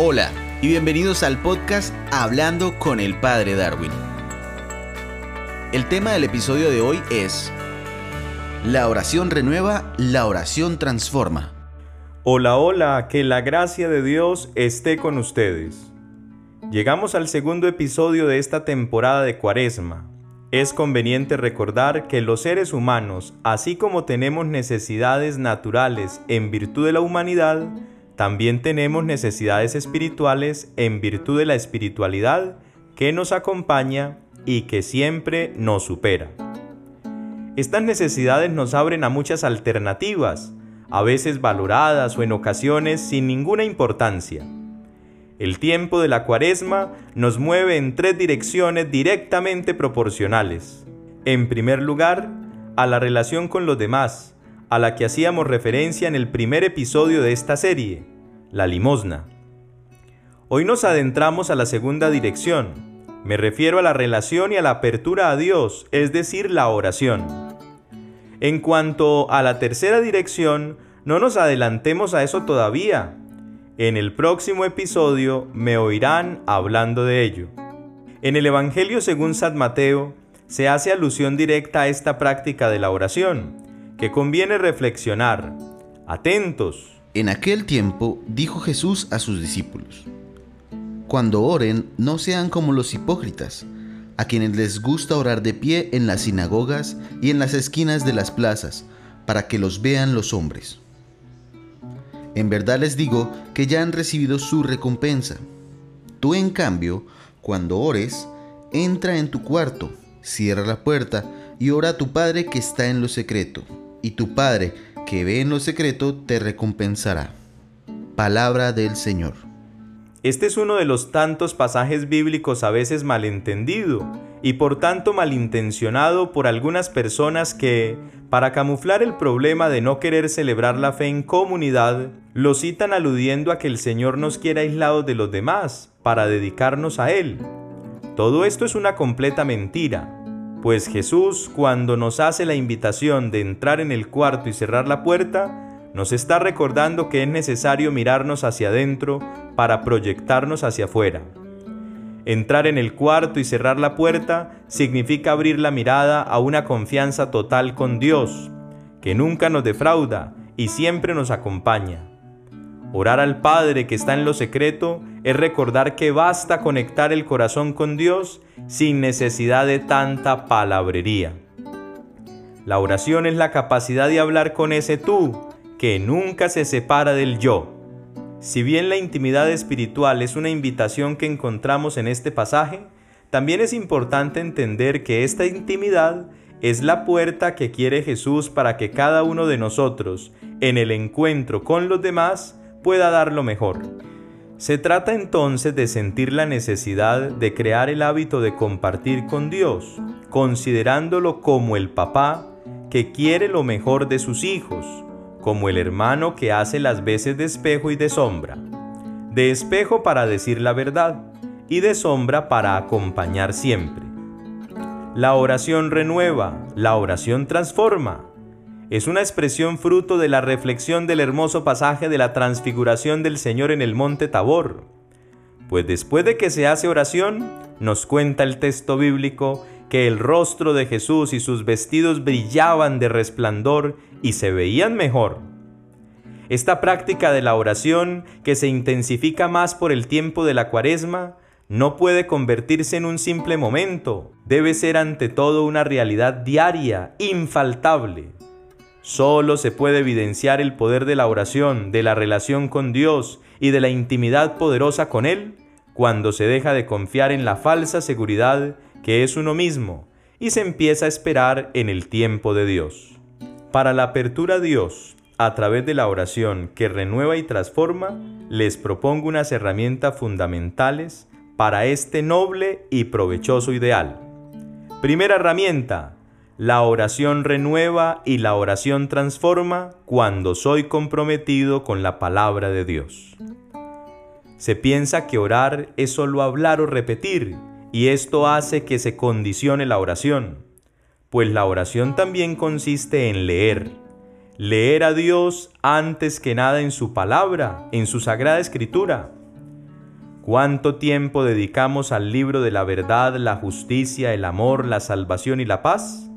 Hola y bienvenidos al podcast Hablando con el Padre Darwin. El tema del episodio de hoy es La oración renueva, la oración transforma. Hola, hola, que la gracia de Dios esté con ustedes. Llegamos al segundo episodio de esta temporada de Cuaresma. Es conveniente recordar que los seres humanos, así como tenemos necesidades naturales en virtud de la humanidad, también tenemos necesidades espirituales en virtud de la espiritualidad que nos acompaña y que siempre nos supera. Estas necesidades nos abren a muchas alternativas, a veces valoradas o en ocasiones sin ninguna importancia. El tiempo de la cuaresma nos mueve en tres direcciones directamente proporcionales. En primer lugar, a la relación con los demás, a la que hacíamos referencia en el primer episodio de esta serie, la limosna. Hoy nos adentramos a la segunda dirección. Me refiero a la relación y a la apertura a Dios, es decir, la oración. En cuanto a la tercera dirección, no nos adelantemos a eso todavía. En el próximo episodio me oirán hablando de ello. En el Evangelio según San Mateo se hace alusión directa a esta práctica de la oración que conviene reflexionar. Atentos. En aquel tiempo dijo Jesús a sus discípulos, Cuando oren, no sean como los hipócritas, a quienes les gusta orar de pie en las sinagogas y en las esquinas de las plazas, para que los vean los hombres. En verdad les digo que ya han recibido su recompensa. Tú, en cambio, cuando ores, entra en tu cuarto, cierra la puerta y ora a tu Padre que está en lo secreto y tu Padre, que ve en lo secreto, te recompensará. Palabra del Señor. Este es uno de los tantos pasajes bíblicos a veces malentendido y por tanto malintencionado por algunas personas que, para camuflar el problema de no querer celebrar la fe en comunidad, lo citan aludiendo a que el Señor nos quiere aislados de los demás para dedicarnos a Él. Todo esto es una completa mentira pues Jesús, cuando nos hace la invitación de entrar en el cuarto y cerrar la puerta, nos está recordando que es necesario mirarnos hacia adentro para proyectarnos hacia afuera. Entrar en el cuarto y cerrar la puerta significa abrir la mirada a una confianza total con Dios, que nunca nos defrauda y siempre nos acompaña. Orar al Padre que está en lo secreto es recordar que basta conectar el corazón con Dios sin necesidad de tanta palabrería. La oración es la capacidad de hablar con ese tú que nunca se separa del yo. Si bien la intimidad espiritual es una invitación que encontramos en este pasaje, también es importante entender que esta intimidad es la puerta que quiere Jesús para que cada uno de nosotros, en el encuentro con los demás, pueda dar lo mejor. Se trata entonces de sentir la necesidad de crear el hábito de compartir con Dios, considerándolo como el papá que quiere lo mejor de sus hijos, como el hermano que hace las veces de espejo y de sombra, de espejo para decir la verdad y de sombra para acompañar siempre. La oración renueva, la oración transforma, es una expresión fruto de la reflexión del hermoso pasaje de la transfiguración del Señor en el monte Tabor. Pues después de que se hace oración, nos cuenta el texto bíblico que el rostro de Jesús y sus vestidos brillaban de resplandor y se veían mejor. Esta práctica de la oración, que se intensifica más por el tiempo de la cuaresma, no puede convertirse en un simple momento, debe ser ante todo una realidad diaria, infaltable. Solo se puede evidenciar el poder de la oración, de la relación con Dios y de la intimidad poderosa con Él cuando se deja de confiar en la falsa seguridad que es uno mismo y se empieza a esperar en el tiempo de Dios. Para la apertura a Dios, a través de la oración que renueva y transforma, les propongo unas herramientas fundamentales para este noble y provechoso ideal. Primera herramienta, la oración renueva y la oración transforma cuando soy comprometido con la palabra de Dios. Se piensa que orar es solo hablar o repetir, y esto hace que se condicione la oración, pues la oración también consiste en leer. Leer a Dios antes que nada en su palabra, en su sagrada escritura. ¿Cuánto tiempo dedicamos al libro de la verdad, la justicia, el amor, la salvación y la paz?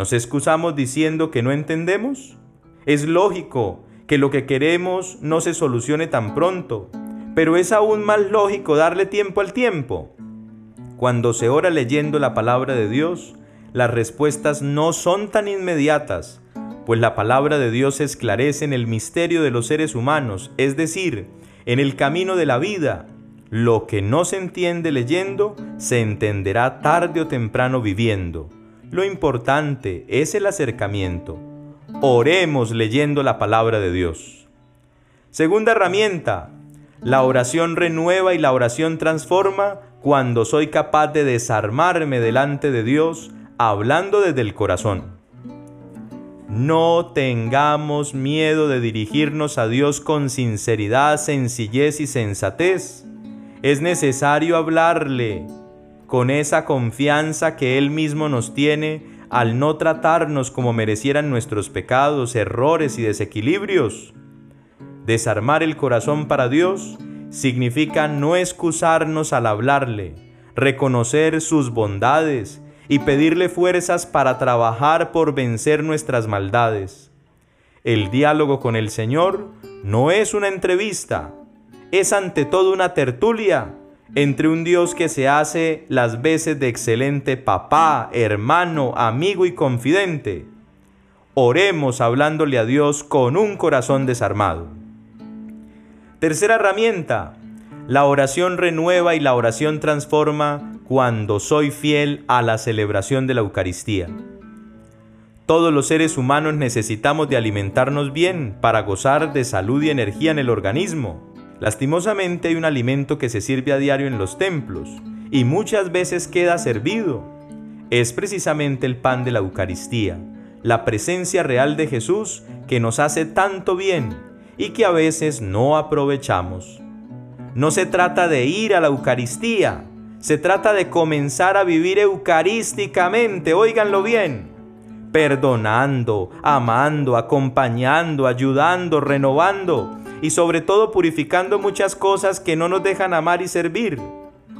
¿Nos excusamos diciendo que no entendemos? Es lógico que lo que queremos no se solucione tan pronto, pero es aún más lógico darle tiempo al tiempo. Cuando se ora leyendo la palabra de Dios, las respuestas no son tan inmediatas, pues la palabra de Dios esclarece en el misterio de los seres humanos, es decir, en el camino de la vida. Lo que no se entiende leyendo, se entenderá tarde o temprano viviendo. Lo importante es el acercamiento. Oremos leyendo la palabra de Dios. Segunda herramienta, la oración renueva y la oración transforma cuando soy capaz de desarmarme delante de Dios hablando desde el corazón. No tengamos miedo de dirigirnos a Dios con sinceridad, sencillez y sensatez. Es necesario hablarle con esa confianza que Él mismo nos tiene al no tratarnos como merecieran nuestros pecados, errores y desequilibrios. Desarmar el corazón para Dios significa no excusarnos al hablarle, reconocer sus bondades y pedirle fuerzas para trabajar por vencer nuestras maldades. El diálogo con el Señor no es una entrevista, es ante todo una tertulia entre un Dios que se hace las veces de excelente papá, hermano, amigo y confidente. Oremos hablándole a Dios con un corazón desarmado. Tercera herramienta, la oración renueva y la oración transforma cuando soy fiel a la celebración de la Eucaristía. Todos los seres humanos necesitamos de alimentarnos bien para gozar de salud y energía en el organismo. Lastimosamente hay un alimento que se sirve a diario en los templos y muchas veces queda servido. Es precisamente el pan de la Eucaristía, la presencia real de Jesús que nos hace tanto bien y que a veces no aprovechamos. No se trata de ir a la Eucaristía, se trata de comenzar a vivir eucarísticamente, óiganlo bien, perdonando, amando, acompañando, ayudando, renovando y sobre todo purificando muchas cosas que no nos dejan amar y servir.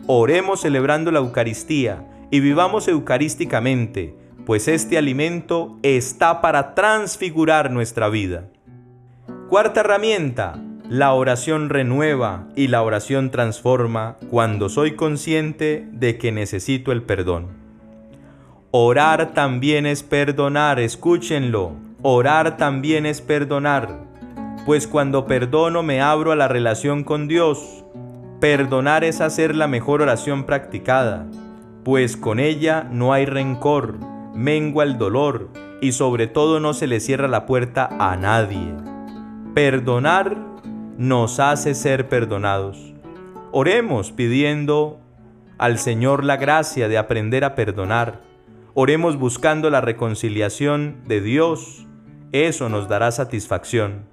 Oremos celebrando la Eucaristía y vivamos eucarísticamente, pues este alimento está para transfigurar nuestra vida. Cuarta herramienta, la oración renueva y la oración transforma cuando soy consciente de que necesito el perdón. Orar también es perdonar, escúchenlo. Orar también es perdonar, pues cuando perdono me abro a la relación con Dios. Perdonar es hacer la mejor oración practicada, pues con ella no hay rencor, mengua el dolor y sobre todo no se le cierra la puerta a nadie. Perdonar nos hace ser perdonados. Oremos pidiendo al Señor la gracia de aprender a perdonar. Oremos buscando la reconciliación de Dios. Eso nos dará satisfacción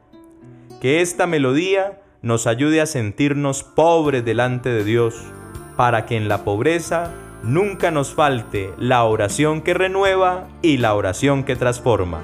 que esta melodía nos ayude a sentirnos pobres delante de Dios, para que en la pobreza nunca nos falte la oración que renueva y la oración que transforma.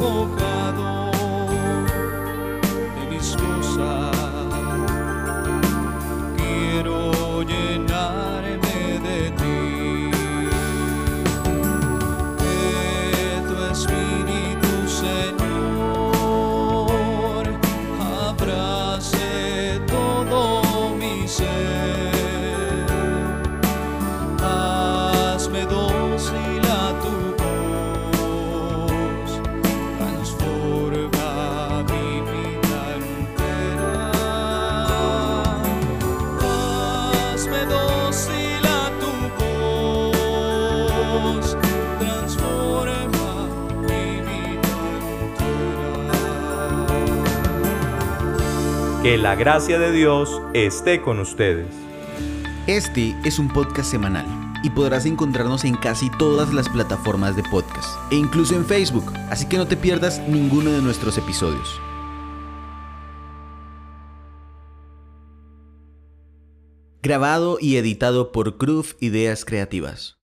boca. Que la gracia de Dios esté con ustedes. Este es un podcast semanal y podrás encontrarnos en casi todas las plataformas de podcast e incluso en Facebook, así que no te pierdas ninguno de nuestros episodios. Grabado y editado por Groove Ideas Creativas.